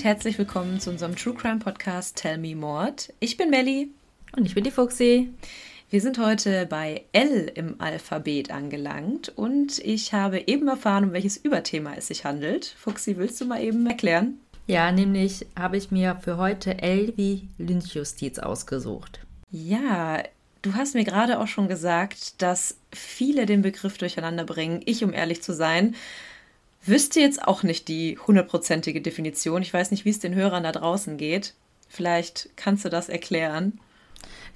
Und herzlich willkommen zu unserem True Crime Podcast Tell Me Mord. Ich bin Melli. Und ich bin die Fuxi. Wir sind heute bei L im Alphabet angelangt und ich habe eben erfahren, um welches Überthema es sich handelt. Fuxi, willst du mal eben erklären? Ja, nämlich habe ich mir für heute L wie Lynchjustiz ausgesucht. Ja, du hast mir gerade auch schon gesagt, dass viele den Begriff durcheinander bringen. Ich, um ehrlich zu sein, wüsste jetzt auch nicht die hundertprozentige Definition. Ich weiß nicht, wie es den Hörern da draußen geht. Vielleicht kannst du das erklären.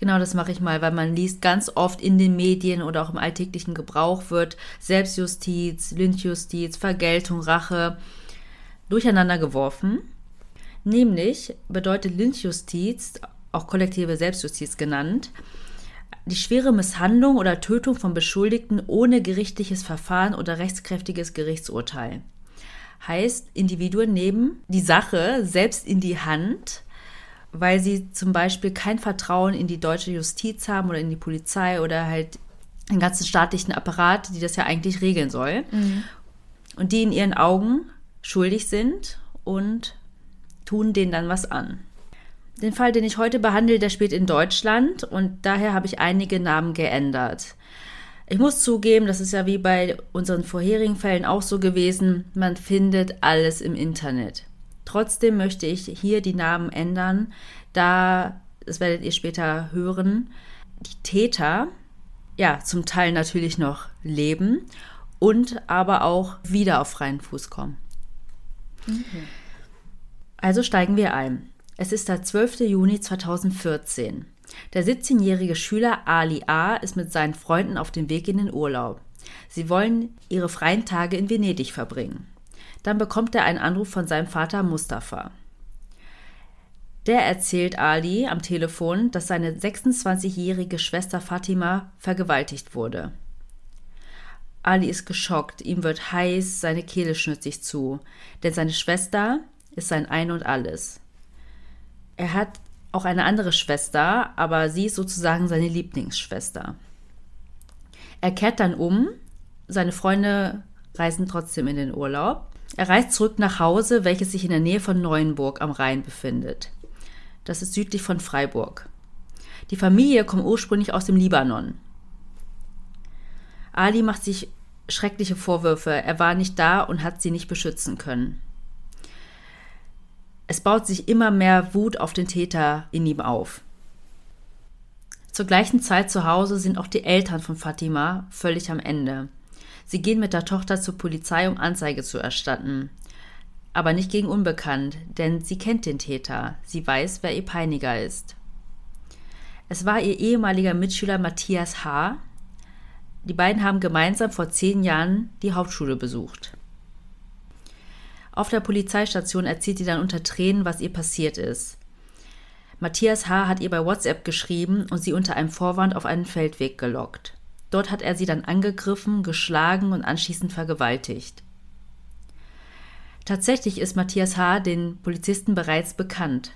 Genau, das mache ich mal, weil man liest ganz oft in den Medien oder auch im alltäglichen Gebrauch wird Selbstjustiz, Lynchjustiz, Vergeltung, Rache durcheinander geworfen. Nämlich bedeutet Lynchjustiz, auch kollektive Selbstjustiz genannt, die schwere Misshandlung oder Tötung von Beschuldigten ohne gerichtliches Verfahren oder rechtskräftiges Gerichtsurteil. Heißt, Individuen nehmen die Sache selbst in die Hand, weil sie zum Beispiel kein Vertrauen in die deutsche Justiz haben oder in die Polizei oder halt den ganzen staatlichen Apparat, die das ja eigentlich regeln soll. Mhm. Und die in ihren Augen schuldig sind und tun denen dann was an. Den Fall, den ich heute behandle, der spielt in Deutschland und daher habe ich einige Namen geändert. Ich muss zugeben, das ist ja wie bei unseren vorherigen Fällen auch so gewesen, man findet alles im Internet. Trotzdem möchte ich hier die Namen ändern, da, das werdet ihr später hören, die Täter ja zum Teil natürlich noch leben und aber auch wieder auf freien Fuß kommen. Mhm. Also steigen wir ein. Es ist der 12. Juni 2014. Der 17-jährige Schüler Ali A. ist mit seinen Freunden auf dem Weg in den Urlaub. Sie wollen ihre freien Tage in Venedig verbringen. Dann bekommt er einen Anruf von seinem Vater Mustafa. Der erzählt Ali am Telefon, dass seine 26-jährige Schwester Fatima vergewaltigt wurde. Ali ist geschockt, ihm wird heiß, seine Kehle schnürt sich zu, denn seine Schwester ist sein Ein und alles. Er hat auch eine andere Schwester, aber sie ist sozusagen seine Lieblingsschwester. Er kehrt dann um, seine Freunde reisen trotzdem in den Urlaub. Er reist zurück nach Hause, welches sich in der Nähe von Neuenburg am Rhein befindet. Das ist südlich von Freiburg. Die Familie kommt ursprünglich aus dem Libanon. Ali macht sich schreckliche Vorwürfe, er war nicht da und hat sie nicht beschützen können. Es baut sich immer mehr Wut auf den Täter in ihm auf. Zur gleichen Zeit zu Hause sind auch die Eltern von Fatima völlig am Ende. Sie gehen mit der Tochter zur Polizei, um Anzeige zu erstatten. Aber nicht gegen Unbekannt, denn sie kennt den Täter. Sie weiß, wer ihr Peiniger ist. Es war ihr ehemaliger Mitschüler Matthias H. Die beiden haben gemeinsam vor zehn Jahren die Hauptschule besucht. Auf der Polizeistation erzählt sie dann unter Tränen, was ihr passiert ist. Matthias H. hat ihr bei WhatsApp geschrieben und sie unter einem Vorwand auf einen Feldweg gelockt. Dort hat er sie dann angegriffen, geschlagen und anschließend vergewaltigt. Tatsächlich ist Matthias H. den Polizisten bereits bekannt.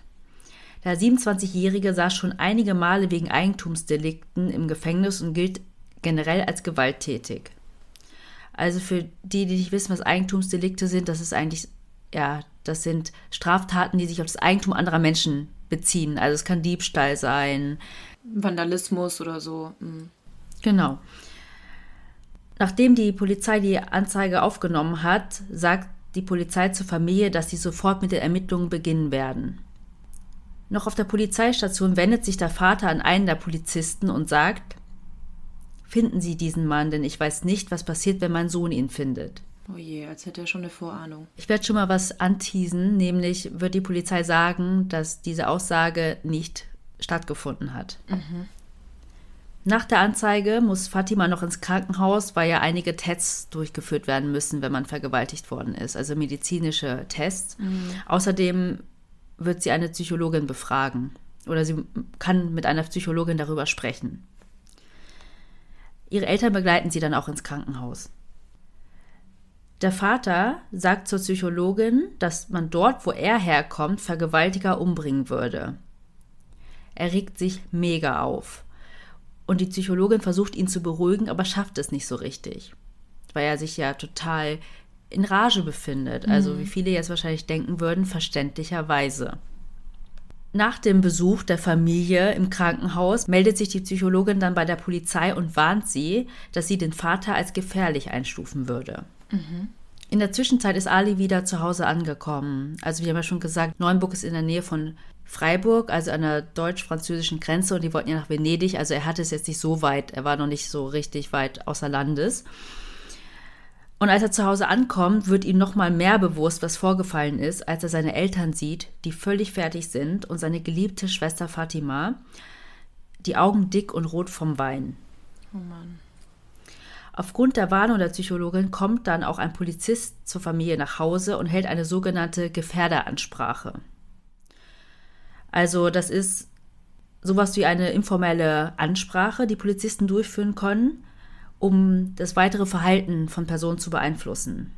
Der 27-Jährige saß schon einige Male wegen Eigentumsdelikten im Gefängnis und gilt generell als gewalttätig. Also für die, die nicht wissen, was Eigentumsdelikte sind, das ist eigentlich, ja, das sind Straftaten, die sich auf das Eigentum anderer Menschen beziehen. Also es kann Diebstahl sein. Vandalismus oder so. Mhm. Genau. Nachdem die Polizei die Anzeige aufgenommen hat, sagt die Polizei zur Familie, dass sie sofort mit den Ermittlungen beginnen werden. Noch auf der Polizeistation wendet sich der Vater an einen der Polizisten und sagt, Finden Sie diesen Mann, denn ich weiß nicht, was passiert, wenn mein Sohn ihn findet. Oh je, als hätte er schon eine Vorahnung. Ich werde schon mal was anteasen, nämlich wird die Polizei sagen, dass diese Aussage nicht stattgefunden hat. Mhm. Nach der Anzeige muss Fatima noch ins Krankenhaus, weil ja einige Tests durchgeführt werden müssen, wenn man vergewaltigt worden ist, also medizinische Tests. Mhm. Außerdem wird sie eine Psychologin befragen oder sie kann mit einer Psychologin darüber sprechen. Ihre Eltern begleiten sie dann auch ins Krankenhaus. Der Vater sagt zur Psychologin, dass man dort, wo er herkommt, Vergewaltiger umbringen würde. Er regt sich mega auf. Und die Psychologin versucht ihn zu beruhigen, aber schafft es nicht so richtig. Weil er sich ja total in Rage befindet. Also wie viele jetzt wahrscheinlich denken würden, verständlicherweise. Nach dem Besuch der Familie im Krankenhaus meldet sich die Psychologin dann bei der Polizei und warnt sie, dass sie den Vater als gefährlich einstufen würde. In der Zwischenzeit ist Ali wieder zu Hause angekommen. Also wir haben ja schon gesagt, Neuenburg ist in der Nähe von Freiburg, also an der deutsch-französischen Grenze und die wollten ja nach Venedig. Also er hatte es jetzt nicht so weit, er war noch nicht so richtig weit außer Landes. Und als er zu Hause ankommt, wird ihm noch mal mehr bewusst, was vorgefallen ist, als er seine Eltern sieht, die völlig fertig sind, und seine geliebte Schwester Fatima, die Augen dick und rot vom Wein. Oh Mann. Aufgrund der Warnung der Psychologin kommt dann auch ein Polizist zur Familie nach Hause und hält eine sogenannte Gefährderansprache. Also das ist sowas wie eine informelle Ansprache, die Polizisten durchführen können, um das weitere Verhalten von Personen zu beeinflussen.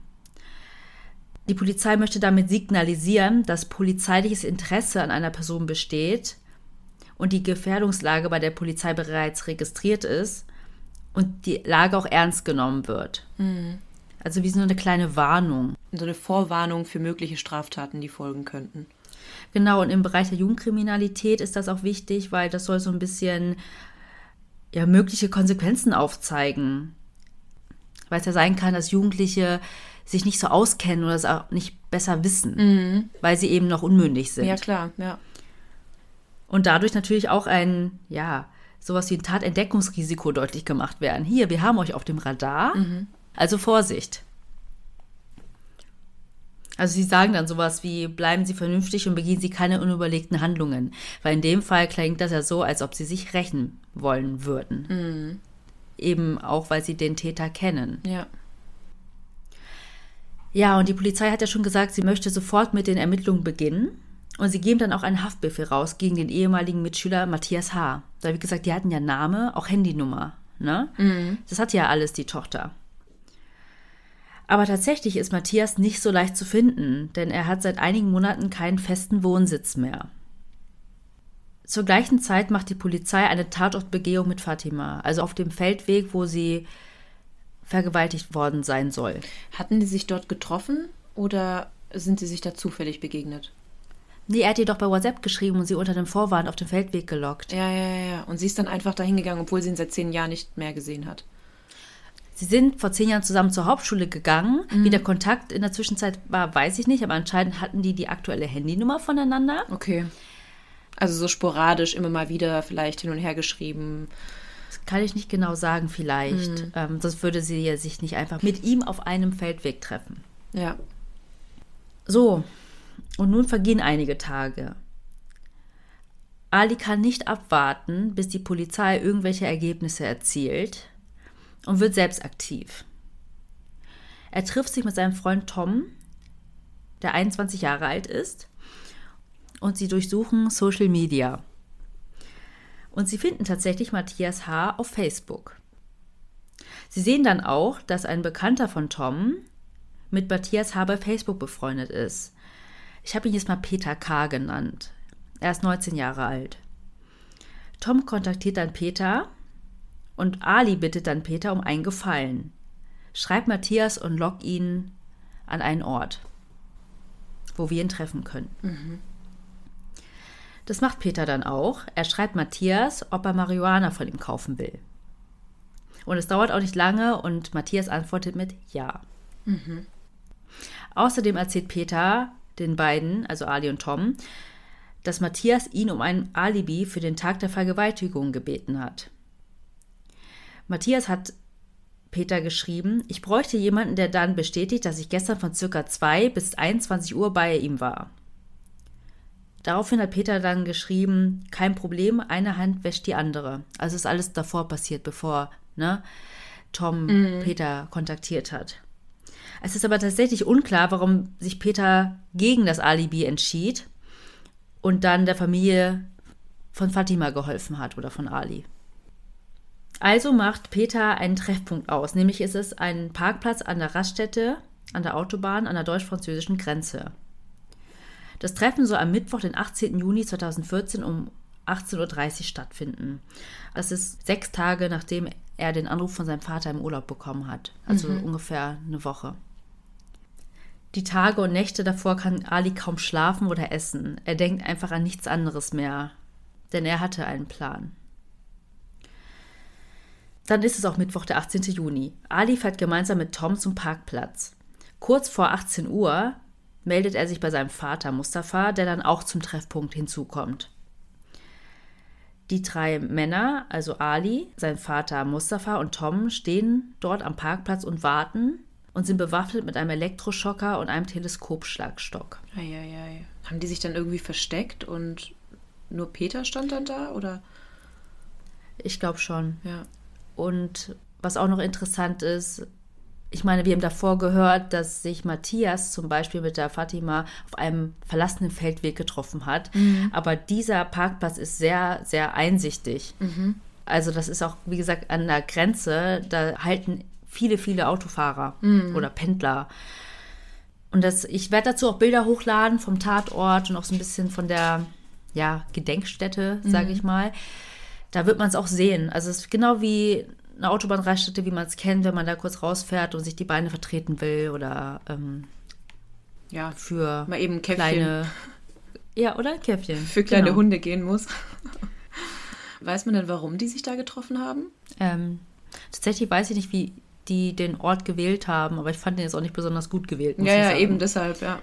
Die Polizei möchte damit signalisieren, dass polizeiliches Interesse an einer Person besteht und die Gefährdungslage bei der Polizei bereits registriert ist und die Lage auch ernst genommen wird. Also wie so eine kleine Warnung. So eine Vorwarnung für mögliche Straftaten, die folgen könnten. Genau, und im Bereich der Jugendkriminalität ist das auch wichtig, weil das soll so ein bisschen ja, mögliche Konsequenzen aufzeigen. Weil es ja sein kann, dass Jugendliche sich nicht so auskennen oder es auch nicht besser wissen, weil sie eben noch unmündig sind. Ja, klar, ja. Und dadurch natürlich auch ein, ja, sowas wie ein Tatentdeckungsrisiko deutlich gemacht werden. Hier, wir haben euch auf dem Radar, also Vorsicht. Also sie sagen dann sowas wie, bleiben Sie vernünftig und begehen Sie keine unüberlegten Handlungen. Weil in dem Fall klingt das ja so, als ob sie sich rächen wollen würden. Eben auch, weil sie den Täter kennen. Ja. Ja, und die Polizei hat ja schon gesagt, sie möchte sofort mit den Ermittlungen beginnen. Und sie geben dann auch einen Haftbefehl raus gegen den ehemaligen Mitschüler Matthias H. Da, wie gesagt, die hatten ja Name, auch Handynummer. Ne? Das hat ja alles die Tochter. Aber tatsächlich ist Matthias nicht so leicht zu finden, denn er hat seit einigen Monaten keinen festen Wohnsitz mehr. Zur gleichen Zeit macht die Polizei eine Tatortbegehung mit Fatima, also auf dem Feldweg, wo sie vergewaltigt worden sein soll. Hatten die sich dort getroffen oder sind sie sich da zufällig begegnet? Nee, er hat ihr doch bei WhatsApp geschrieben und sie unter dem Vorwand auf den Feldweg gelockt. Ja, ja, ja, ja. Und sie ist dann einfach dahin gegangen, obwohl sie ihn seit zehn Jahren nicht mehr gesehen hat. Sie sind vor zehn Jahren zusammen zur Hauptschule gegangen. Wie der Kontakt in der Zwischenzeit war, weiß ich nicht, aber anscheinend hatten die die aktuelle Handynummer voneinander. Okay. Also so sporadisch immer mal wieder vielleicht hin und her geschrieben. Das kann ich nicht genau sagen, vielleicht. Ähm, sonst würde sie ja sich nicht einfach mit ihm auf einem Feldweg treffen. Ja. So, und nun vergehen einige Tage. Ali kann nicht abwarten, bis die Polizei irgendwelche Ergebnisse erzielt und wird selbst aktiv. Er trifft sich mit seinem Freund Tom, der 21 Jahre alt ist, und sie durchsuchen Social Media. Und sie finden tatsächlich Matthias H. auf Facebook. Sie sehen dann auch, dass ein Bekannter von Tom mit Matthias H. bei Facebook befreundet ist. Ich habe ihn jetzt mal Peter K. genannt. Er ist 19 Jahre alt. Tom kontaktiert dann Peter und Ali bittet dann Peter um einen Gefallen. Schreib Matthias und lock ihn an einen Ort, wo wir ihn treffen können. Das macht Peter dann auch. Er schreibt Matthias, ob er Marihuana von ihm kaufen will. Und es dauert auch nicht lange und Matthias antwortet mit Ja. Außerdem erzählt Peter den beiden, also Ali und Tom, dass Matthias ihn um ein Alibi für den Tag der Vergewaltigung gebeten hat. Matthias hat Peter geschrieben, ich bräuchte jemanden, der dann bestätigt, dass ich gestern von circa 2 bis 21 Uhr bei ihm war. Daraufhin hat Peter dann geschrieben, kein Problem, eine Hand wäscht die andere. Also ist alles davor passiert, bevor ne, Tom Peter kontaktiert hat. Es ist aber tatsächlich unklar, warum sich Peter gegen das Alibi entschied und dann der Familie von Fatima geholfen hat oder von Ali. Also macht Peter einen Treffpunkt aus, nämlich ist es ein Parkplatz an der Raststätte an der Autobahn an der deutsch-französischen Grenze. Das Treffen soll am Mittwoch, den 18. Juni 2014 um 18.30 Uhr stattfinden. Das ist sechs Tage, nachdem er den Anruf von seinem Vater im Urlaub bekommen hat. Also ungefähr eine Woche. Die Tage und Nächte davor kann Ali kaum schlafen oder essen. Er denkt einfach an nichts anderes mehr, denn er hatte einen Plan. Dann ist es auch Mittwoch, der 18. Juni. Ali fährt gemeinsam mit Tom zum Parkplatz. Kurz vor 18 Uhr meldet er sich bei seinem Vater Mustafa, der dann auch zum Treffpunkt hinzukommt. Die drei Männer, also Ali, sein Vater Mustafa und Tom, stehen dort am Parkplatz und warten und sind bewaffnet mit einem Elektroschocker und einem Teleskopschlagstock. Eieiei. Haben die sich dann irgendwie versteckt und nur Peter stand dann da oder? Ich glaube schon. Ja. Und was auch noch interessant ist, ich meine, wir haben davor gehört, dass sich Matthias zum Beispiel mit der Fatima auf einem verlassenen Feldweg getroffen hat. Mhm. Aber dieser Parkplatz ist sehr, sehr einsichtig. Mhm. Also das ist auch, wie gesagt, an der Grenze. Da halten viele, viele Autofahrer Mhm. oder Pendler. Und das, ich werde dazu auch Bilder hochladen vom Tatort und auch so ein bisschen von der ja, Gedenkstätte, sage ich mal. Da wird man es auch sehen. Also es ist genau wie eine Autobahnraststätte, wie man es kennt, wenn man da kurz rausfährt und sich die Beine vertreten will oder ähm, Ja, für mal eben Käffchen kleine. Ja, oder Käffchen. für kleine Genau. Hunde gehen muss. Weiß man denn, warum die sich da getroffen haben? Ähm, tatsächlich weiß ich nicht, wie die den Ort gewählt haben, aber ich fand den jetzt auch nicht besonders gut gewählt. ja, ja, eben deshalb, ja.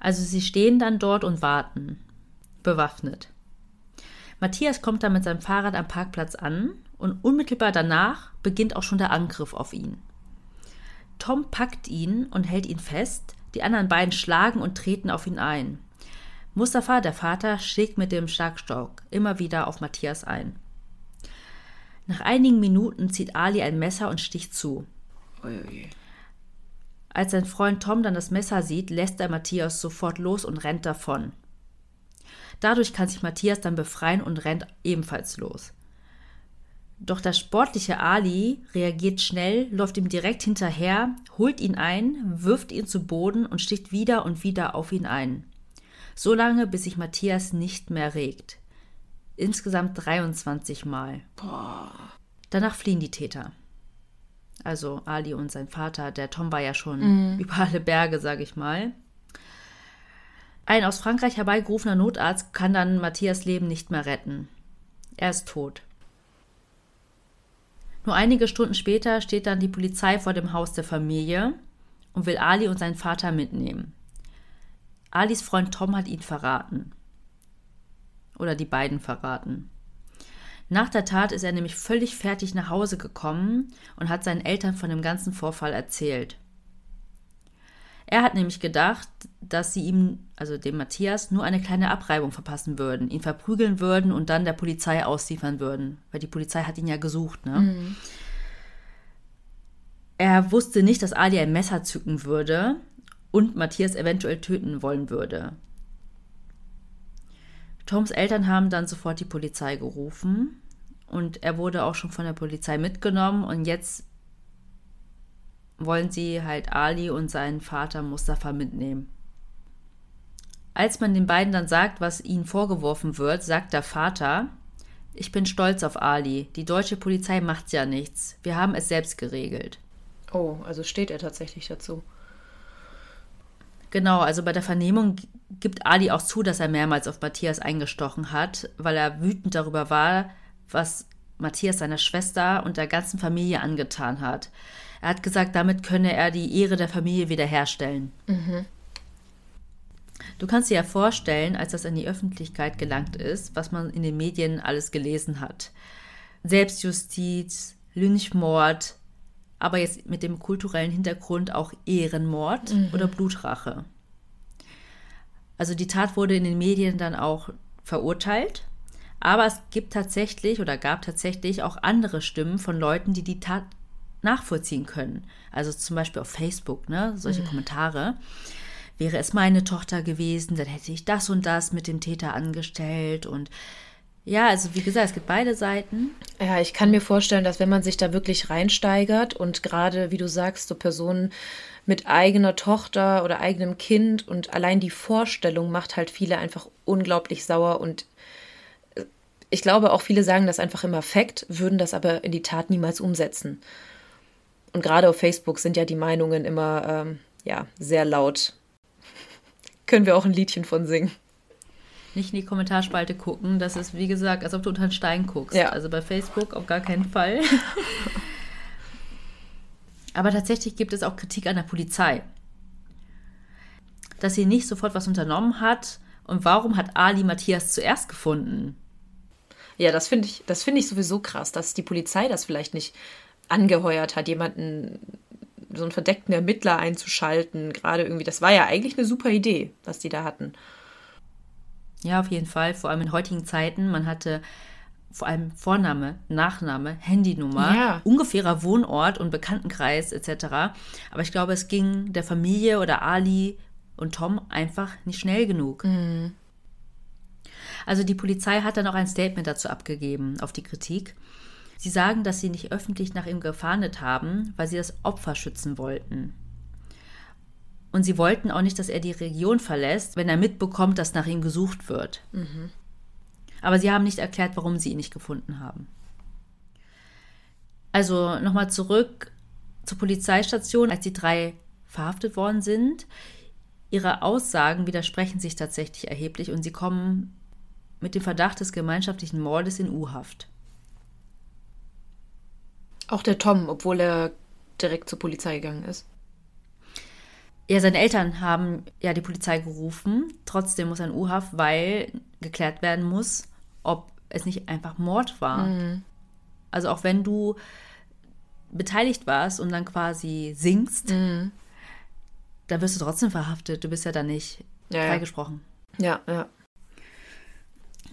Also sie stehen dann dort und warten, bewaffnet. Matthias kommt dann mit seinem Fahrrad am Parkplatz an und unmittelbar danach beginnt auch schon der Angriff auf ihn. Tom packt ihn und hält ihn fest, die anderen beiden schlagen und treten auf ihn ein. Mustafa, der Vater, schlägt mit dem Schlagstock immer wieder auf Matthias ein. Nach einigen Minuten zieht Ali ein Messer und sticht zu. Uiui. Als sein Freund Tom dann das Messer sieht, lässt er Matthias sofort los und rennt davon. Dadurch kann sich Matthias dann befreien und rennt ebenfalls los. Doch der sportliche Ali reagiert schnell, läuft ihm direkt hinterher, holt ihn ein, wirft ihn zu Boden und sticht wieder und wieder auf ihn ein. So lange, bis sich Matthias nicht mehr regt. Insgesamt 23 Mal. Danach fliehen die Täter. Also Ali und sein Vater, der Tom war ja schon über alle Berge, sage ich mal. Ein aus Frankreich herbeigerufener Notarzt kann dann Matthias Leben nicht mehr retten. Er ist tot. Nur einige Stunden später steht dann die Polizei vor dem Haus der Familie und will Ali und seinen Vater mitnehmen. Alis Freund Tom hat ihn verraten. Oder die beiden verraten. Nach der Tat ist er nämlich völlig fertig nach Hause gekommen und hat seinen Eltern von dem ganzen Vorfall erzählt. Er hat nämlich gedacht, dass sie ihm, also dem Matthias, nur eine kleine Abreibung verpassen würden, ihn verprügeln würden und dann der Polizei ausliefern würden, weil die Polizei hat ihn ja gesucht. Ne? Er wusste nicht, dass Ali ein Messer zücken würde und Matthias eventuell töten wollen würde. Toms Eltern haben dann sofort die Polizei gerufen und er wurde auch schon von der Polizei mitgenommen und jetzt wollen sie halt Ali und seinen Vater Mustafa mitnehmen. Als man den beiden dann sagt, was ihnen vorgeworfen wird, sagt der Vater, ich bin stolz auf Ali, die deutsche Polizei macht ja nichts, wir haben es selbst geregelt. Oh, also steht er tatsächlich dazu. Genau, also bei der Vernehmung gibt Ali auch zu, dass er mehrmals auf Matthias eingestochen hat, weil er wütend darüber war, was Matthias seiner Schwester und der ganzen Familie angetan hat. Er hat gesagt, damit könne er die Ehre der Familie wiederherstellen. Du kannst dir ja vorstellen, als das in die Öffentlichkeit gelangt ist, was man in den Medien alles gelesen hat. Selbstjustiz, Lynchmord, aber jetzt mit dem kulturellen Hintergrund auch Ehrenmord oder Blutrache. Also die Tat wurde in den Medien dann auch verurteilt, aber es gibt tatsächlich oder gab tatsächlich auch andere Stimmen von Leuten, die die Tat nachvollziehen können. Also zum Beispiel auf Facebook, ne, solche Kommentare. Wäre es meine Tochter gewesen, dann hätte ich das und das mit dem Täter angestellt und ja, also wie gesagt, es gibt beide Seiten. Ja, ich kann mir vorstellen, dass wenn man sich da wirklich reinsteigert und gerade, wie du sagst, so Personen mit eigener Tochter oder eigenem Kind und allein die Vorstellung macht halt viele einfach unglaublich sauer und ich glaube auch viele sagen das einfach im Affekt, würden das aber in die Tat niemals umsetzen. Und gerade auf Facebook sind ja die Meinungen immer ähm, ja, sehr laut. Können wir auch ein Liedchen von singen. Nicht in die Kommentarspalte gucken. Das ist, wie gesagt, als ob du unter einen Stein guckst. Ja. Also bei Facebook auf gar keinen Fall. Aber tatsächlich gibt es auch Kritik an der Polizei. Dass sie nicht sofort was unternommen hat. Und warum hat Ali Matthias zuerst gefunden? Ja, das finde ich, das finde ich sowieso krass, dass die Polizei das vielleicht nicht angeheuert hat, jemanden, so einen verdeckten Ermittler einzuschalten. Gerade irgendwie, das war ja eigentlich eine super Idee, was die da hatten. Ja, auf jeden Fall. Vor allem in heutigen Zeiten. Man hatte vor allem Vorname, Nachname, Handynummer, Ja. ungefährer Wohnort und Bekanntenkreis etc. Aber ich glaube, es ging der Familie oder Ali und Tom einfach nicht schnell genug. Also die Polizei hat dann auch ein Statement dazu abgegeben auf die Kritik. Sie sagen, dass sie nicht öffentlich nach ihm gefahndet haben, weil sie das Opfer schützen wollten. Und sie wollten auch nicht, dass er die Region verlässt, wenn er mitbekommt, dass nach ihm gesucht wird. Aber sie haben nicht erklärt, warum sie ihn nicht gefunden haben. Also nochmal zurück zur Polizeistation, als die drei verhaftet worden sind. Ihre Aussagen widersprechen sich tatsächlich erheblich und sie kommen mit dem Verdacht des gemeinschaftlichen Mordes in U-Haft. Auch der Tom, obwohl er direkt zur Polizei gegangen ist. Ja, seine Eltern haben ja die Polizei gerufen. Trotzdem muss er in U-Haft, weil geklärt werden muss, ob es nicht einfach Mord war. Also auch wenn du beteiligt warst und dann quasi singst, dann wirst du trotzdem verhaftet. Du bist ja dann nicht Ja, ja. freigesprochen. Ja, ja.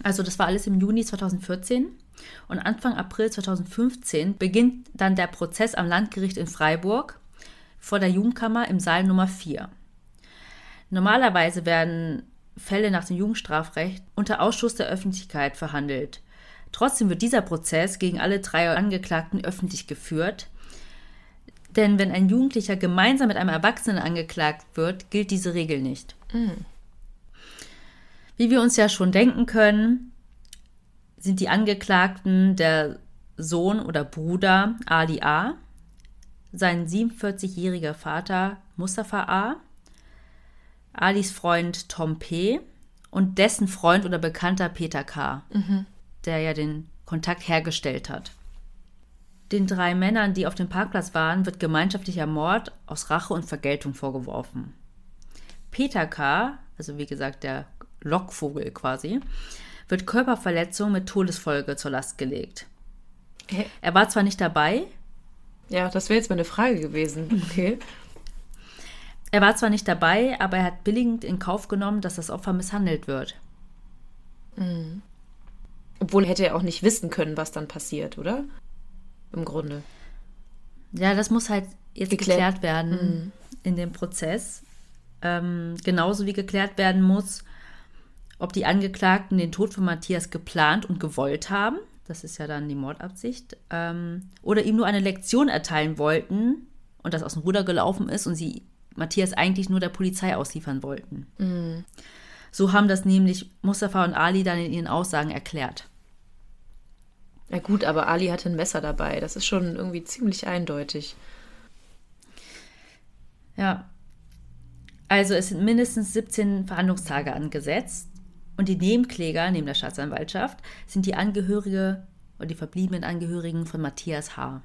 Also das war alles im Juni 2014 und Anfang April 2015 beginnt dann der Prozess am Landgericht in Freiburg vor der Jugendkammer im Saal Nummer 4. Normalerweise werden Fälle nach dem Jugendstrafrecht unter Ausschuss der Öffentlichkeit verhandelt. Trotzdem wird dieser Prozess gegen alle drei Angeklagten öffentlich geführt. Denn wenn ein Jugendlicher gemeinsam mit einem Erwachsenen angeklagt wird, gilt diese Regel nicht. Wie wir uns ja schon denken können, sind die Angeklagten der Sohn oder Bruder Ali A., sein 47-jähriger Vater Mustafa A., Alis Freund Tom P. und dessen Freund oder Bekannter Peter K., der ja den Kontakt hergestellt hat. Den drei Männern, die auf dem Parkplatz waren, wird gemeinschaftlicher Mord aus Rache und Vergeltung vorgeworfen. Peter K., also wie gesagt der Lockvogel quasi, wird Körperverletzung mit Todesfolge zur Last gelegt. Hä? Er war zwar nicht dabei, Ja, das wäre jetzt meine Frage gewesen. Okay. er war zwar nicht dabei, aber er hat billigend in Kauf genommen, dass das Opfer misshandelt wird. Obwohl hätte er auch nicht wissen können, was dann passiert, oder? Im Grunde. Ja, das muss halt jetzt Geklärt. geklärt werden in dem Prozess. Ähm, genauso wie geklärt werden muss, ob die Angeklagten den Tod von Matthias geplant und gewollt haben. Das ist ja dann die Mordabsicht. Ähm, oder ihm nur eine Lektion erteilen wollten und das aus dem Ruder gelaufen ist und sie Matthias eigentlich nur der Polizei ausliefern wollten. So haben das nämlich Mustafa und Ali dann in ihren Aussagen erklärt. Ja gut, aber Ali hatte ein Messer dabei. Das ist schon irgendwie ziemlich eindeutig. Ja. Also es sind mindestens 17 Verhandlungstage angesetzt und die Nebenkläger neben der Staatsanwaltschaft sind die Angehörige und die verbliebenen Angehörigen von Matthias H.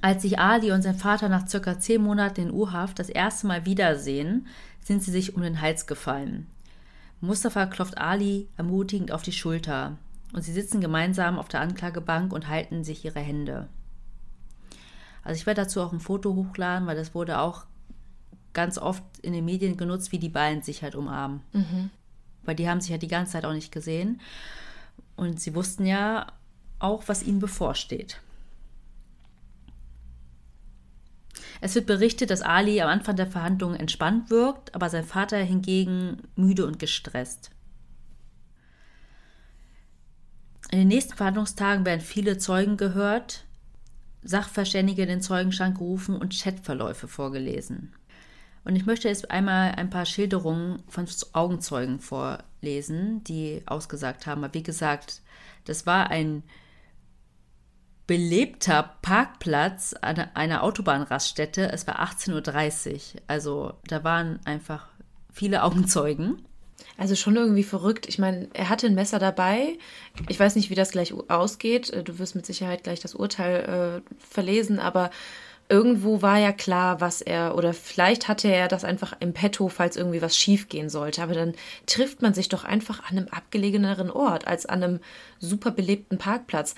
Als sich Ali und sein Vater nach circa zehn Monaten in U-Haft das erste Mal wiedersehen, sind sie sich um den Hals gefallen. Mustafa klopft Ali ermutigend auf die Schulter und sie sitzen gemeinsam auf der Anklagebank und halten sich ihre Hände. Also ich werde dazu auch ein Foto hochladen, weil das wurde auch ganz oft in den Medien genutzt, wie die beiden sich halt umarmen. Weil die haben sich ja die ganze Zeit auch nicht gesehen. Und sie wussten ja auch, was ihnen bevorsteht. Es wird berichtet, dass Ali am Anfang der Verhandlungen entspannt wirkt, aber sein Vater hingegen müde und gestresst. In den nächsten Verhandlungstagen werden viele Zeugen gehört, Sachverständige in den Zeugenstand gerufen und Chatverläufe vorgelesen. Und ich möchte jetzt einmal ein paar Schilderungen von Augenzeugen vorlesen, die ausgesagt haben. Aber wie gesagt, das war ein belebter Parkplatz an einer Autobahnraststätte. Es war 18.30 Uhr. Also da waren einfach viele Augenzeugen. Also schon irgendwie verrückt. Ich meine, er hatte ein Messer dabei. Ich weiß nicht, wie das gleich ausgeht. Du wirst mit Sicherheit gleich das Urteil äh, verlesen, aber irgendwo war ja klar, was er, oder vielleicht hatte er das einfach im Petto, falls irgendwie was schief gehen sollte. Aber dann trifft man sich doch einfach an einem abgelegeneren Ort als an einem super belebten Parkplatz.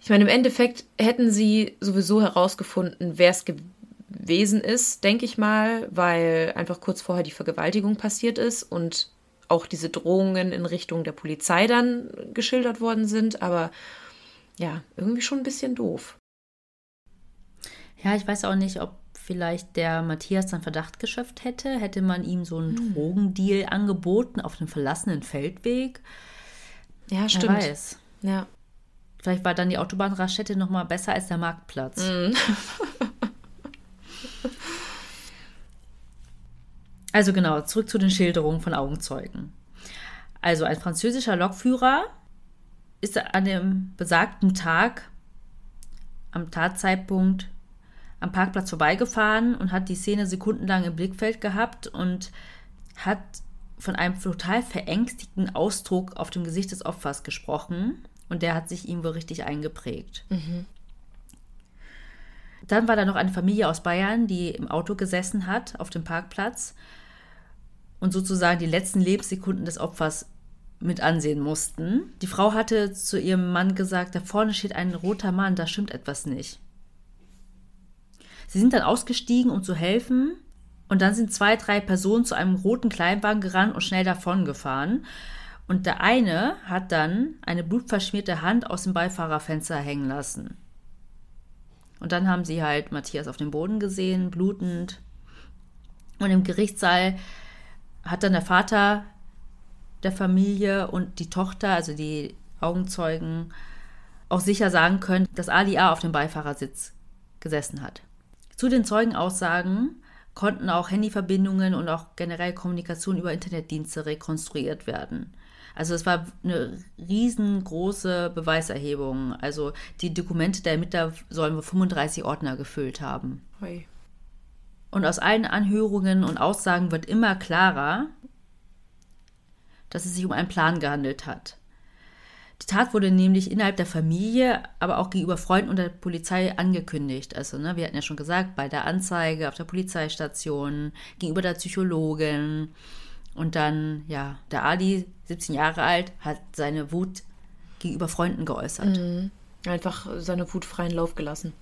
Ich meine, im Endeffekt hätten sie sowieso herausgefunden, wer es gewesen ist, denke ich mal, weil einfach kurz vorher die Vergewaltigung passiert ist und auch diese Drohungen in Richtung der Polizei dann geschildert worden sind. Aber ja, irgendwie schon ein bisschen doof. Ja, ich weiß auch nicht, ob vielleicht der Matthias dann Verdacht geschöpft hätte. Hätte man ihm so einen hm. Drogendeal angeboten auf einem verlassenen Feldweg? Ja, stimmt. Wer weiß. Ja. Vielleicht war dann die Autobahnraststätte noch mal besser als der Marktplatz. Mm. also genau, zurück zu den Schilderungen von Augenzeugen. Also ein französischer Lokführer ist an dem besagten Tag am Tatzeitpunkt am Parkplatz vorbeigefahren und hat die Szene sekundenlang im Blickfeld gehabt und hat von einem total verängstigten Ausdruck auf dem Gesicht des Opfers gesprochen. Und der hat sich ihm wohl richtig eingeprägt. Mhm. Dann war da noch eine Familie aus Bayern, die im Auto gesessen hat auf dem Parkplatz und sozusagen die letzten Lebenssekunden des Opfers mit ansehen mussten. Die Frau hatte zu ihrem Mann gesagt, da vorne steht ein roter Mann, da stimmt etwas nicht. Sie sind dann ausgestiegen, um zu helfen, und dann sind zwei, drei Personen zu einem roten Kleinwagen gerannt und schnell davon gefahren. Und der eine hat dann eine blutverschmierte Hand aus dem Beifahrerfenster hängen lassen. Und dann haben sie halt Matthias auf dem Boden gesehen, blutend. Und im Gerichtssaal hat dann der Vater der Familie und die Tochter, also die Augenzeugen, auch sicher sagen können, dass Ali A. auf dem Beifahrersitz gesessen hat. Zu den Zeugenaussagen konnten auch Handyverbindungen und auch generell Kommunikation über Internetdienste rekonstruiert werden. Also es war eine riesengroße Beweiserhebung. Also die Dokumente der Ermittler sollen wir 35 Ordner gefüllt haben. Hoi. Und aus allen Anhörungen und Aussagen wird immer klarer, dass es sich um einen Plan gehandelt hat. Die Tat wurde nämlich innerhalb der Familie, aber auch gegenüber Freunden und der Polizei angekündigt. Also, ne, wir hatten ja schon gesagt, bei der Anzeige auf der Polizeistation, gegenüber der Psychologin, und dann, ja, der Adi, 17 Jahre alt, hat seine Wut gegenüber Freunden geäußert. Mhm. Einfach seine Wut freien Lauf gelassen.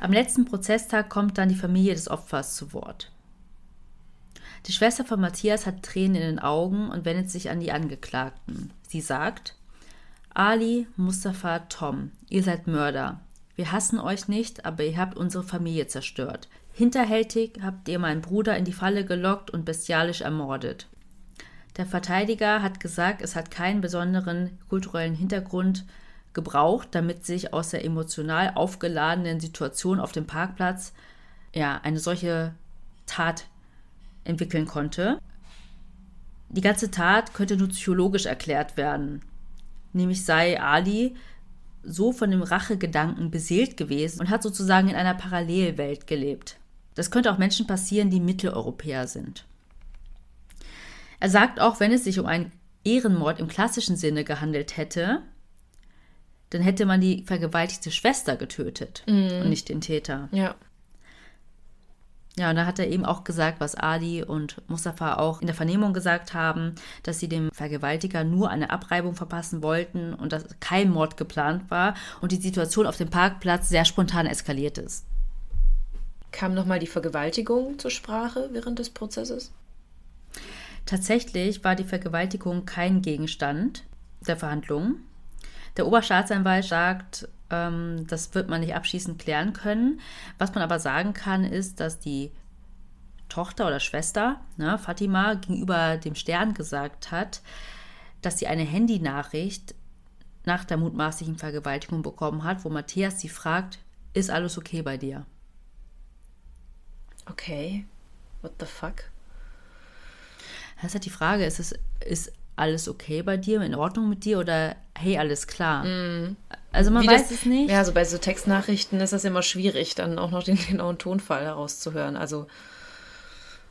Am letzten Prozesstag kommt dann die Familie des Opfers zu Wort. Die Schwester von Matthias hat Tränen in den Augen und wendet sich an die Angeklagten. Sie sagt: Ali, Mustafa, Tom, ihr seid Mörder. Wir hassen euch nicht, aber ihr habt unsere Familie zerstört. Hinterhältig habt ihr meinen Bruder in die Falle gelockt und bestialisch ermordet. Der Verteidiger hat gesagt, es hat keinen besonderen kulturellen Hintergrund gebraucht, damit sich aus der emotional aufgeladenen Situation auf dem Parkplatz ja eine solche Tat entwickeln konnte. Die ganze Tat könnte nur psychologisch erklärt werden. Nämlich sei Ali so von dem Rachegedanken beseelt gewesen und hat sozusagen in einer Parallelwelt gelebt. Das könnte auch Menschen passieren, die Mitteleuropäer sind. Er sagt auch, wenn es sich um einen Ehrenmord im klassischen Sinne gehandelt hätte, dann hätte man die vergewaltigte Schwester getötet mm. und nicht den Täter. Ja. Ja, und da hat er eben auch gesagt, was Ali und Mustafa auch in der Vernehmung gesagt haben, dass sie dem Vergewaltiger nur eine Abreibung verpassen wollten und dass kein Mord geplant war und die Situation auf dem Parkplatz sehr spontan eskaliert ist. Kam nochmal die Vergewaltigung zur Sprache während des Prozesses? Tatsächlich war die Vergewaltigung kein Gegenstand der Verhandlungen. Der Oberstaatsanwalt sagt, das wird man nicht abschließend klären können. Was man aber sagen kann, ist, dass die Tochter oder Schwester, ne, Fatima, gegenüber dem Stern gesagt hat, dass sie eine Handynachricht nach der mutmaßlichen Vergewaltigung bekommen hat, wo Matthias sie fragt, ist alles okay bei dir? Okay, what the fuck? Das ist halt die Frage, ist, es, ist alles okay bei dir, in Ordnung mit dir oder hey, alles klar. Mm. Also man Wie weiß das, es nicht. Ja, so bei so Textnachrichten ist das immer schwierig, dann auch noch den genauen Tonfall herauszuhören. Also,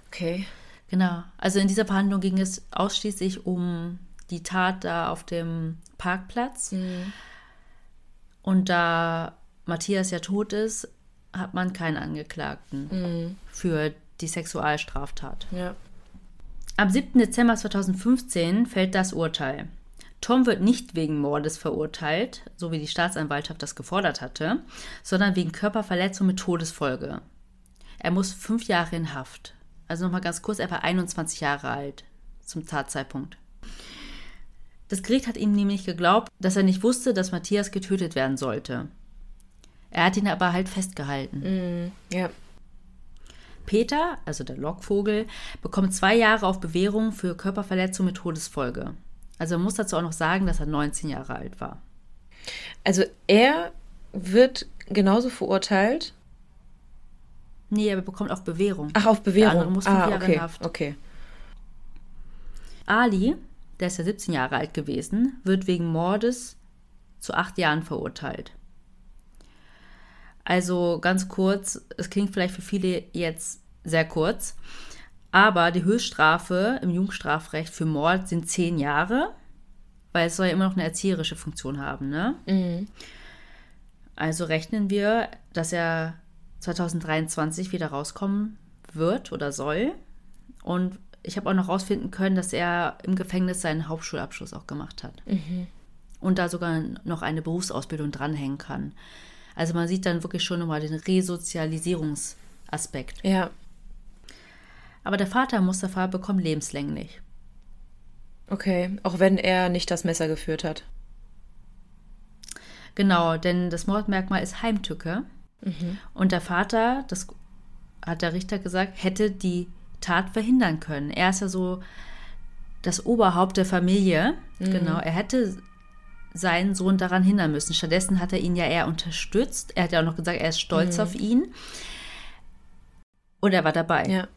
okay. Genau. Also in dieser Verhandlung ging es ausschließlich um die Tat da auf dem Parkplatz. Mm. Und da Matthias ja tot ist, hat man keinen Angeklagten mm. für die Sexualstraftat. Ja. Am 7. Dezember 2015 fällt das Urteil. Tom wird nicht wegen Mordes verurteilt, so wie die Staatsanwaltschaft das gefordert hatte, sondern wegen Körperverletzung mit Todesfolge. Er muss fünf Jahre in Haft. Also nochmal ganz kurz, er war 21 Jahre alt zum Tatzeitpunkt. Das Gericht hat ihm nämlich geglaubt, dass er nicht wusste, dass Matthias getötet werden sollte. Er hat ihn aber halt festgehalten. Mm, ja. Peter, also der Lockvogel, bekommt zwei Jahre auf Bewährung für Körperverletzung mit Todesfolge. Also man muss dazu auch noch sagen, dass er 19 Jahre alt war. Also er wird genauso verurteilt. Nee, er bekommt auf Bewährung. Ach, auf Bewährung. Der muss fünf ah, Jahre okay. Haft. Okay. Ali, der ist ja 17 Jahre alt gewesen, wird wegen Mordes zu acht Jahren verurteilt. Also ganz kurz, es klingt vielleicht für viele jetzt sehr kurz, aber die Höchststrafe im Jugendstrafrecht für Mord sind zehn Jahre, weil es soll ja immer noch eine erzieherische Funktion haben, ne? Mhm. Also rechnen wir, dass er 2023 wieder rauskommen wird oder soll. Und ich habe auch noch rausfinden können, dass er im Gefängnis seinen Hauptschulabschluss auch gemacht hat. Mhm. Und da sogar noch eine Berufsausbildung dranhängen kann. Also man sieht dann wirklich schon nochmal den Resozialisierungsaspekt. Ja. Aber der Vater Mustafa bekommt lebenslänglich. Okay, auch wenn er nicht das Messer geführt hat. Genau, denn das Mordmerkmal ist Heimtücke. Mhm. Und der Vater, das hat der Richter gesagt, hätte die Tat verhindern können. Er ist ja so das Oberhaupt der Familie. Mhm. Genau, er hätte seinen Sohn daran hindern müssen. Stattdessen hat er ihn ja eher unterstützt. Er hat ja auch noch gesagt, er ist stolz mhm. auf ihn. Und er war dabei. Ja.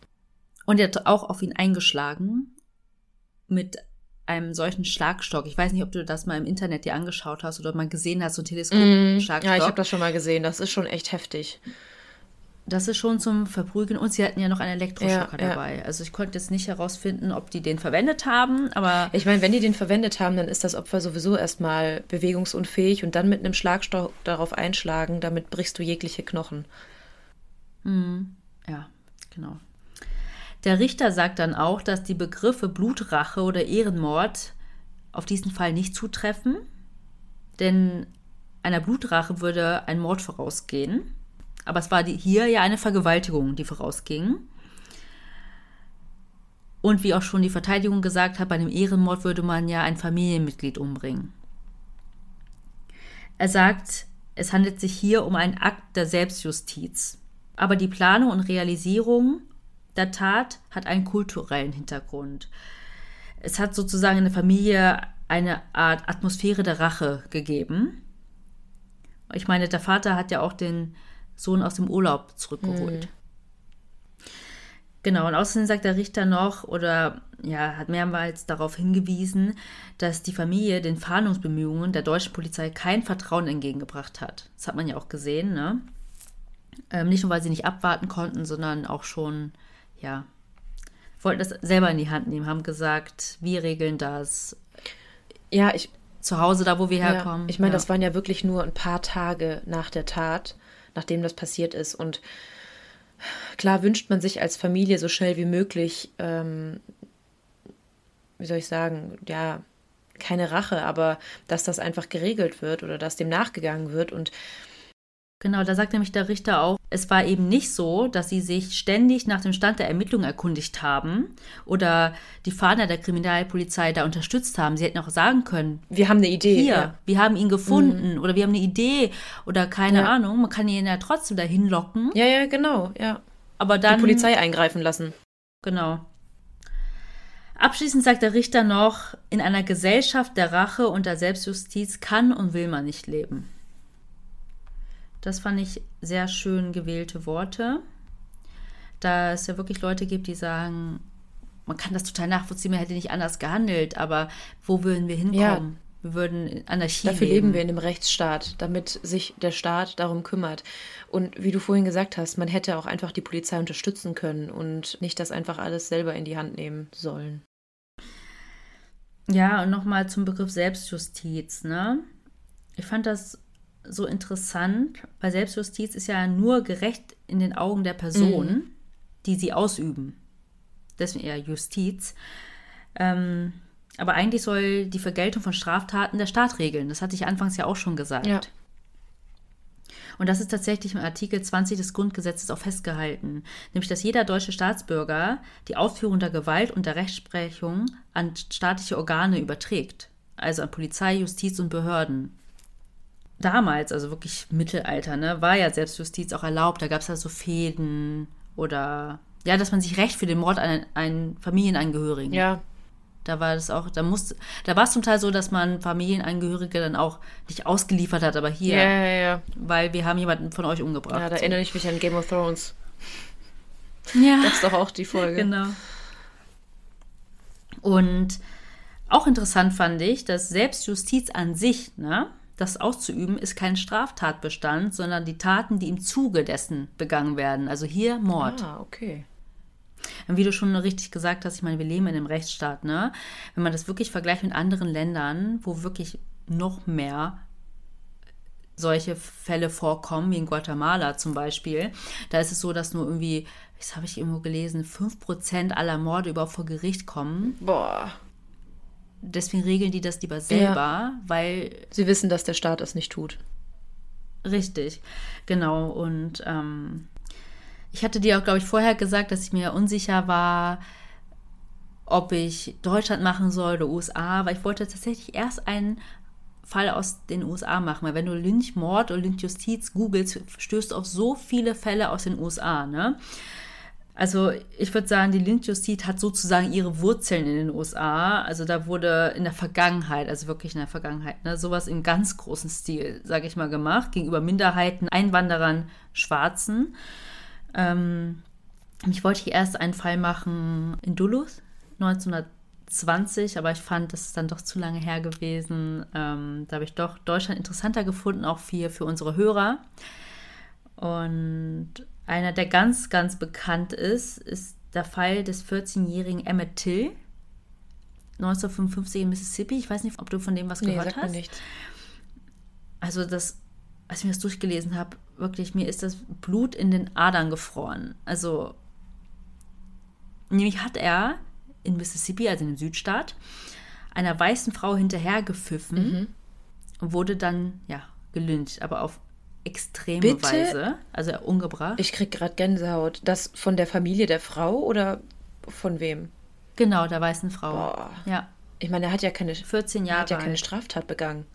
Und er hat auch auf ihn eingeschlagen mit einem solchen Schlagstock. Ich weiß nicht, ob du das mal im Internet dir angeschaut hast oder mal gesehen hast, so ein Teleskop-Schlagstock. Mm, ja, ich habe das schon mal gesehen. Das ist schon echt heftig. Das ist schon zum Verprügeln. Und sie hatten ja noch einen Elektroschocker ja, dabei. Ja. Also ich konnte jetzt nicht herausfinden, ob die den verwendet haben, aber. Ich meine, wenn die den verwendet haben, dann ist das Opfer sowieso erstmal bewegungsunfähig und dann mit einem Schlagstock darauf einschlagen, damit brichst du jegliche Knochen. Mhm. Ja, genau. Der Richter sagt dann auch, dass die Begriffe Blutrache oder Ehrenmord auf diesen Fall nicht zutreffen, denn einer Blutrache würde ein Mord vorausgehen. Aber es war die, hier ja eine Vergewaltigung, die vorausging. Und wie auch schon die Verteidigung gesagt hat, bei einem Ehrenmord würde man ja ein Familienmitglied umbringen. Er sagt, es handelt sich hier um einen Akt der Selbstjustiz. Aber die Planung und Realisierung der Tat hat einen kulturellen Hintergrund. Es hat sozusagen in der Familie eine Art Atmosphäre der Rache gegeben. Ich meine, der Vater hat ja auch den Sohn aus dem Urlaub zurückgeholt. Mhm. Genau, und außerdem sagt der Richter noch oder ja, hat mehrmals darauf hingewiesen, dass die Familie den Fahndungsbemühungen der deutschen Polizei kein Vertrauen entgegengebracht hat. Das hat man ja auch gesehen, ne? Ähm, nicht nur, weil sie nicht abwarten konnten, sondern auch schon ja, wollten das selber in die Hand nehmen, haben gesagt, wir regeln das. Ja, ich. Zu Hause, da wo wir herkommen. Ja, ich meine, ja. das waren ja wirklich nur ein paar Tage nach der Tat, nachdem das passiert ist. Und klar wünscht man sich als Familie so schnell wie möglich, ähm, wie soll ich sagen, ja, keine Rache, aber dass das einfach geregelt wird oder dass dem nachgegangen wird. Und Genau, da sagt nämlich der Richter auch, es war eben nicht so, dass sie sich ständig nach dem Stand der Ermittlungen erkundigt haben oder die Fahnder der Kriminalpolizei da unterstützt haben. Sie hätten auch sagen können, wir haben eine Idee. Hier, ja. wir haben ihn gefunden mhm. oder wir haben eine Idee oder keine ja. Ahnung. Man kann ihn ja trotzdem dahin locken. Ja, ja, genau, ja. Aber dann. Die Polizei eingreifen lassen. Genau. Abschließend sagt der Richter noch, in einer Gesellschaft der Rache und der Selbstjustiz kann und will man nicht leben. Das fand ich sehr schön gewählte Worte. Da es ja wirklich Leute gibt, die sagen, man kann das total nachvollziehen, man hätte nicht anders gehandelt, aber wo würden wir hinkommen? Ja. Wir würden in Anarchie Dafür leben. leben wir in einem Rechtsstaat, damit sich der Staat darum kümmert. Und wie du vorhin gesagt hast, man hätte auch einfach die Polizei unterstützen können und nicht das einfach alles selber in die Hand nehmen sollen. Ja, und nochmal zum Begriff Selbstjustiz, ne? Ich fand das so interessant, weil Selbstjustiz ist ja nur gerecht in den Augen der Person, die sie ausüben. Deswegen eher Justiz. Ähm, aber eigentlich soll die Vergeltung von Straftaten der Staat regeln. Das hatte ich anfangs ja auch schon gesagt. Ja. Und das ist tatsächlich im Artikel 20 des Grundgesetzes auch festgehalten, nämlich dass jeder deutsche Staatsbürger die Ausführung der Gewalt und der Rechtsprechung an staatliche Organe überträgt, also an Polizei, Justiz und Behörden. Damals, also wirklich Mittelalter, ne, war ja Selbstjustiz auch erlaubt. Da gab es ja so Fäden oder ja, dass man sich Recht für den Mord an einen Familienangehörigen Ja, da war das auch, da musste, da war es zum Teil so, dass man Familienangehörige dann auch nicht ausgeliefert hat, aber hier, ja, ja, ja. weil wir haben jemanden von euch umgebracht. Ja, da erinnere ich mich an Game of Thrones. ja. Das ist doch auch die Folge. genau. Und auch interessant fand ich, dass Selbstjustiz an sich, ne, das auszuüben, ist kein Straftatbestand, sondern die Taten, die im Zuge dessen begangen werden. Also hier Mord. Ah, okay. Und wie du schon richtig gesagt hast, ich meine, wir leben in einem Rechtsstaat, ne? Wenn man das wirklich vergleicht mit anderen Ländern, wo wirklich noch mehr solche Fälle vorkommen, wie in Guatemala zum Beispiel, da ist es so, dass nur irgendwie, das habe ich irgendwo gelesen, 5% aller Morde überhaupt vor Gericht kommen. Boah. Deswegen regeln die das lieber selber, weil Sie wissen, dass der Staat es nicht tut. Richtig, genau. Und ähm, ich hatte dir auch, glaube ich, vorher gesagt, dass ich mir unsicher war, ob ich Deutschland machen soll oder USA, weil ich wollte tatsächlich erst einen Fall aus den USA machen, weil wenn du Lynchmord oder Lynchjustiz googelst, stößt du auf so viele Fälle aus den USA, ne? Also ich würde sagen, die Lynchjustiz hat sozusagen ihre Wurzeln in den USA. Also da wurde in der Vergangenheit, also wirklich in der Vergangenheit, ne, sowas im ganz großen Stil, sage ich mal, gemacht gegenüber Minderheiten, Einwanderern, Schwarzen. Ähm, ich wollte hier erst einen Fall machen in Duluth 1920, aber ich fand, das ist dann doch zu lange her gewesen. Ähm, da habe ich doch Deutschland interessanter gefunden, auch für, für unsere Hörer. Und einer, der ganz, ganz bekannt ist, ist der Fall des 14-jährigen Emmett Till, 1955 in Mississippi. Ich weiß nicht, ob du von dem was Nee, gehört hast. nichts. Also das, als ich mir das durchgelesen habe, wirklich, mir ist das Blut in den Adern gefroren. Also, nämlich hat er in Mississippi, also in dem Südstaat, einer weißen Frau hinterhergepfiffen und wurde dann, ja, gelyncht, aber auf extreme Bitte? Weise. Also umgebracht. Ich krieg gerade Gänsehaut. Das von der Familie der Frau oder von wem? genau, der weißen Frau. Boah. Ja, Ich meine, er hat ja keine, 14 er Jahre hat ja keine. Straftat begangen.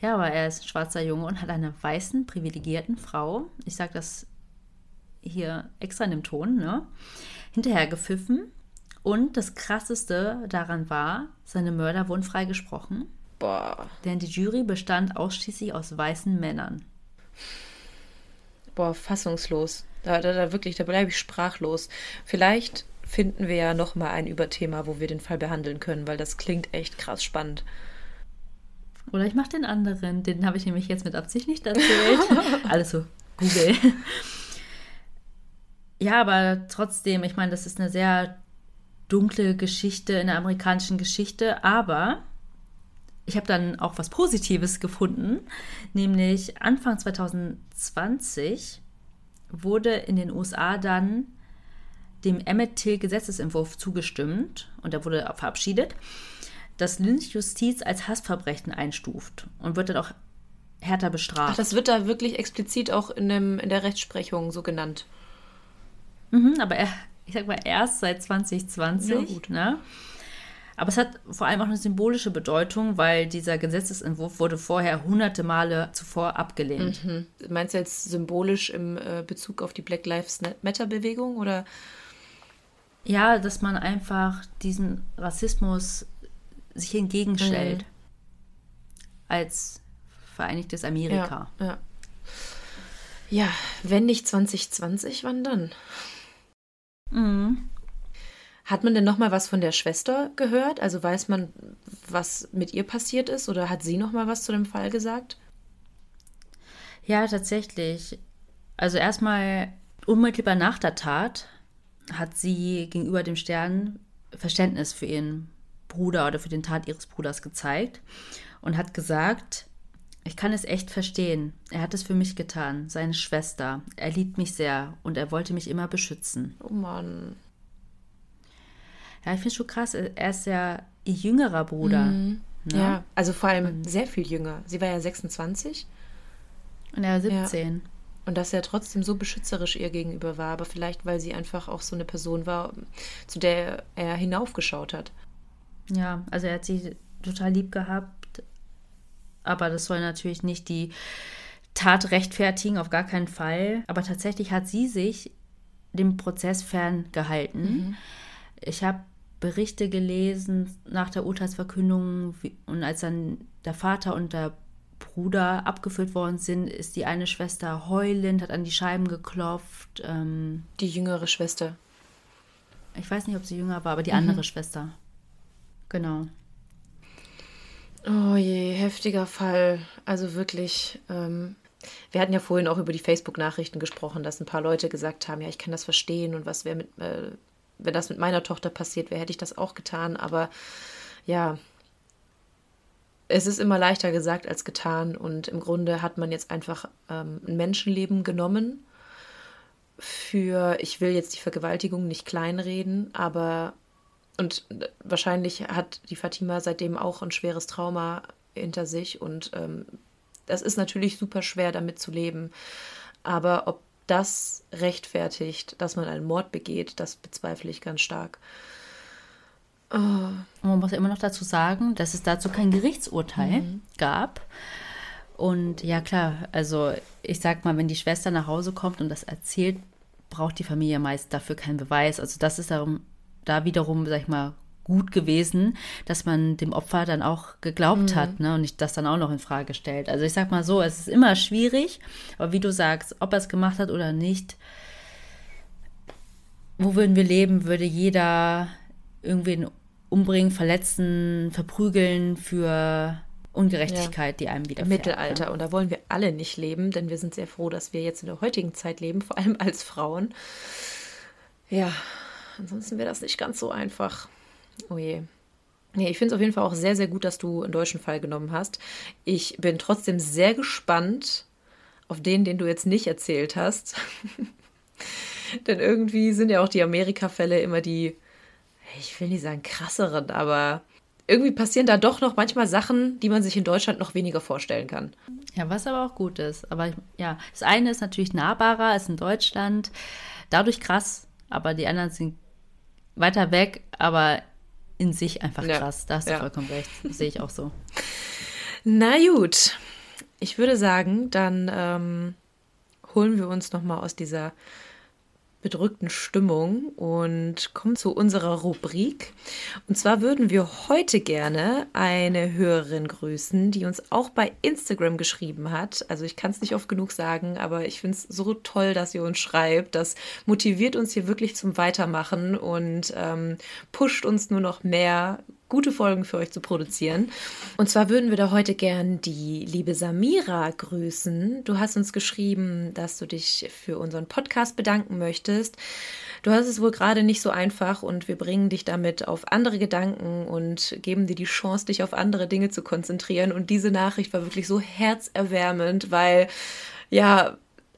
Ja, aber er ist ein schwarzer Junge und hat einer weißen, privilegierten Frau, ich sage das hier extra in dem Ton, ne, hinterhergepfiffen. Und das Krasseste daran war, seine Mörder wurden freigesprochen, Boah. denn die Jury bestand ausschließlich aus weißen Männern. Boah, fassungslos. Da, da, da wirklich, da bleibe ich sprachlos. Vielleicht finden wir ja noch mal ein Überthema, wo wir den Fall behandeln können, weil das klingt echt krass spannend. Oder ich mache den anderen, den habe ich nämlich jetzt mit Absicht nicht erzählt. Alles so, Google. Ja, aber trotzdem, ich meine, das ist eine sehr dunkle Geschichte in der amerikanischen Geschichte, aber ich habe dann auch was Positives gefunden, nämlich Anfang 2020 wurde in den USA dann dem Emmett Till Gesetzesentwurf zugestimmt und der wurde verabschiedet, das Lynchjustiz als Hassverbrechen einstuft und wird dann auch härter bestraft. Ach, das wird da wirklich explizit auch in, dem, in der Rechtsprechung so genannt. Mhm, aber er, ich sag mal erst seit 2020. Ja, gut. Ne? Aber es hat vor allem auch eine symbolische Bedeutung, weil dieser Gesetzesentwurf wurde vorher hunderte Male zuvor abgelehnt. Hm. Meinst du jetzt symbolisch im äh, Bezug auf die Black Lives Matter-Bewegung oder? Ja, dass man einfach diesen Rassismus sich entgegenstellt Mhm. als Vereinigtes Amerika. Ja, ja. Ja, wenn nicht 2020, wann dann? Mhm. Hat man denn noch mal was von der Schwester gehört? Also weiß man, was mit ihr passiert ist oder hat sie noch mal was zu dem Fall gesagt? Ja, tatsächlich. Also erstmal unmittelbar nach der Tat hat sie gegenüber dem Stern Verständnis für ihren Bruder oder für den Tat ihres Bruders gezeigt und hat gesagt, ich kann es echt verstehen. Er hat es für mich getan, seine Schwester. Er liebt mich sehr und er wollte mich immer beschützen. Oh Mann. Ja, ich finde es schon krass. Er ist ja ihr jüngerer Bruder. Mhm. Ne? Ja, also vor allem und sehr viel jünger. Sie war ja 26. Und er 17. Ja. Und dass er trotzdem so beschützerisch ihr gegenüber war, aber vielleicht, weil sie einfach auch so eine Person war, zu der er hinaufgeschaut hat. Ja, also er hat sie total lieb gehabt, aber das soll natürlich nicht die Tat rechtfertigen, auf gar keinen Fall. Aber tatsächlich hat sie sich dem Prozess ferngehalten. Mhm. Ich habe Berichte gelesen nach der Urteilsverkündung und als dann der Vater und der Bruder abgeführt worden sind, ist die eine Schwester heulend, hat an die Scheiben geklopft. Ähm, die jüngere Schwester. Ich weiß nicht, ob sie jünger war, aber die mhm. andere Schwester. Genau. Oh je, heftiger Fall. Also wirklich. Ähm, wir hatten ja vorhin auch über die Facebook-Nachrichten gesprochen, dass ein paar Leute gesagt haben, ja, ich kann das verstehen und was wäre mit, äh, wenn das mit meiner Tochter passiert wäre, hätte ich das auch getan. Aber ja, es ist immer leichter gesagt als getan und im Grunde hat man jetzt einfach ähm, ein Menschenleben genommen für, ich will jetzt die Vergewaltigung nicht kleinreden, aber und wahrscheinlich hat die Fatima seitdem auch ein schweres Trauma hinter sich und ähm, das ist natürlich super schwer damit zu leben. Aber ob das rechtfertigt, dass man einen Mord begeht, das bezweifle ich ganz stark. Oh. Man muss ja immer noch dazu sagen, dass es dazu kein Gerichtsurteil mhm. gab. Und ja, klar, also ich sag mal, wenn die Schwester nach Hause kommt und das erzählt, braucht die Familie meist dafür keinen Beweis. Also das ist darum, da wiederum, sag ich mal, gut gewesen, dass man dem Opfer dann auch geglaubt mhm. hat ne, und nicht das dann auch noch in Frage stellt. Also ich sag mal so, es ist immer schwierig, aber wie du sagst, ob er es gemacht hat oder nicht, wo würden wir leben, würde jeder irgendwen umbringen, verletzen, verprügeln für Ungerechtigkeit, ja. die einem wieder Mittelalter. Ne? Und da wollen wir alle nicht leben, denn wir sind sehr froh, dass wir jetzt in der heutigen Zeit leben, vor allem als Frauen. Ja, ansonsten wäre das nicht ganz so einfach. Oh je. Nee, ich finde es auf jeden Fall auch sehr, sehr gut, dass du einen deutschen Fall genommen hast. Ich bin trotzdem sehr gespannt auf den, den du jetzt nicht erzählt hast. Denn irgendwie sind ja auch die Amerika-Fälle immer die ich will nicht sagen krasseren, aber irgendwie passieren da doch noch manchmal Sachen, die man sich in Deutschland noch weniger vorstellen kann. Ja, was aber auch gut ist. Aber ja, das eine ist natürlich nahbarer, ist in Deutschland, dadurch krass, aber die anderen sind weiter weg, aber in sich einfach ja. krass. Da hast du ja. vollkommen recht. Das sehe ich auch so. Na gut. Ich würde sagen, dann ähm, holen wir uns noch mal aus dieser bedrückten Stimmung und kommen zu unserer Rubrik. Und zwar würden wir heute gerne eine Hörerin grüßen, die uns auch bei Instagram geschrieben hat. Also ich kann es nicht oft genug sagen, aber ich finde es so toll, dass ihr uns schreibt. Das motiviert uns hier wirklich zum Weitermachen und ähm, pusht uns nur noch mehr gute Folgen für euch zu produzieren. Und zwar würden wir da heute gern die liebe Samira grüßen. Du hast uns geschrieben, dass du dich für unseren Podcast bedanken möchtest. Du hast es wohl gerade nicht so einfach und wir bringen dich damit auf andere Gedanken und geben dir die Chance, dich auf andere Dinge zu konzentrieren. Und diese Nachricht war wirklich so herzerwärmend, weil ja,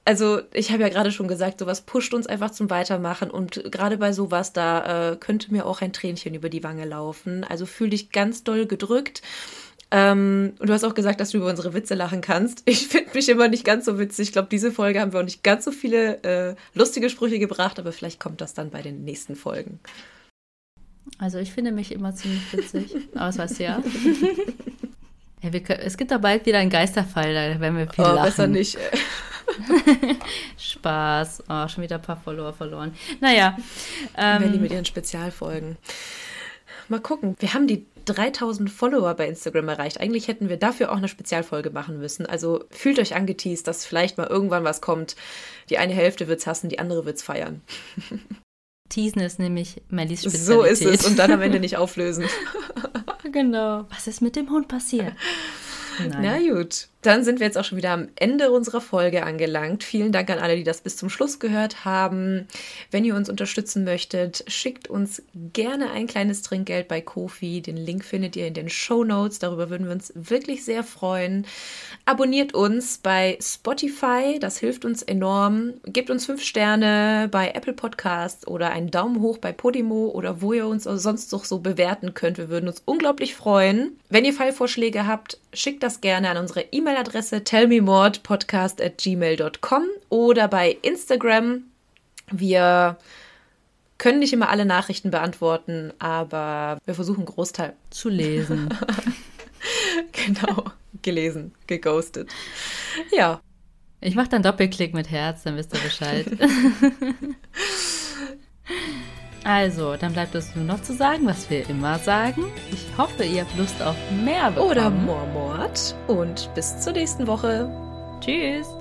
also ich habe ja gerade schon gesagt, sowas pusht uns einfach zum Weitermachen und gerade bei sowas, da äh, könnte mir auch ein Tränchen über die Wange laufen. Also fühl dich ganz doll gedrückt. Ähm, und du hast auch gesagt, dass du über unsere Witze lachen kannst. Ich finde mich immer nicht ganz so witzig. Ich glaube, diese Folge haben wir auch nicht ganz so viele äh, lustige Sprüche gebracht, aber vielleicht kommt das dann bei den nächsten Folgen. Also ich finde mich immer ziemlich witzig, aber das weißt du ja. ja können, es gibt da bald wieder einen Geisterfall, da werden wir viel oh, lachen. besser nicht. Spaß. Oh, schon wieder ein paar Follower verloren. Naja. Ähm, Wenn die mit ihren Spezialfolgen. Mal gucken. Wir haben die 3000 Follower bei Instagram erreicht. Eigentlich hätten wir dafür auch eine Spezialfolge machen müssen. Also fühlt euch angeteased, dass vielleicht mal irgendwann was kommt. Die eine Hälfte wird's hassen, die andere wird's feiern. Teasen ist nämlich Mellys Spezialität. So ist es und dann am Ende nicht auflösen. genau. Was ist mit dem Hund passiert? Nein. Na gut. Dann sind wir jetzt auch schon wieder am Ende unserer Folge angelangt. Vielen Dank an alle, die das bis zum Schluss gehört haben. Wenn ihr uns unterstützen möchtet, schickt uns gerne ein kleines Trinkgeld bei Kofi. Den Link findet ihr in den Show Notes. Darüber würden wir uns wirklich sehr freuen. Abonniert uns bei Spotify, das hilft uns enorm. Gebt uns fünf Sterne bei Apple Podcasts oder einen Daumen hoch bei Podimo oder wo ihr uns sonst noch so bewerten könnt. Wir würden uns unglaublich freuen. Wenn ihr Fallvorschläge habt, schickt das gerne an unsere E-Mail E-Mail-Adresse tellmemordpodcast at gmail.com oder bei Instagram. Wir können nicht immer alle Nachrichten beantworten, aber wir versuchen Großteil zu lesen. genau, gelesen, geghostet. Ja. Ich mache dann Doppelklick mit Herz, dann wisst ihr Bescheid. Also, dann bleibt es nur noch zu sagen, was wir immer sagen. Ich hoffe, ihr habt Lust auf mehr bekommen. Oder Mormord. Und bis zur nächsten Woche. Tschüss.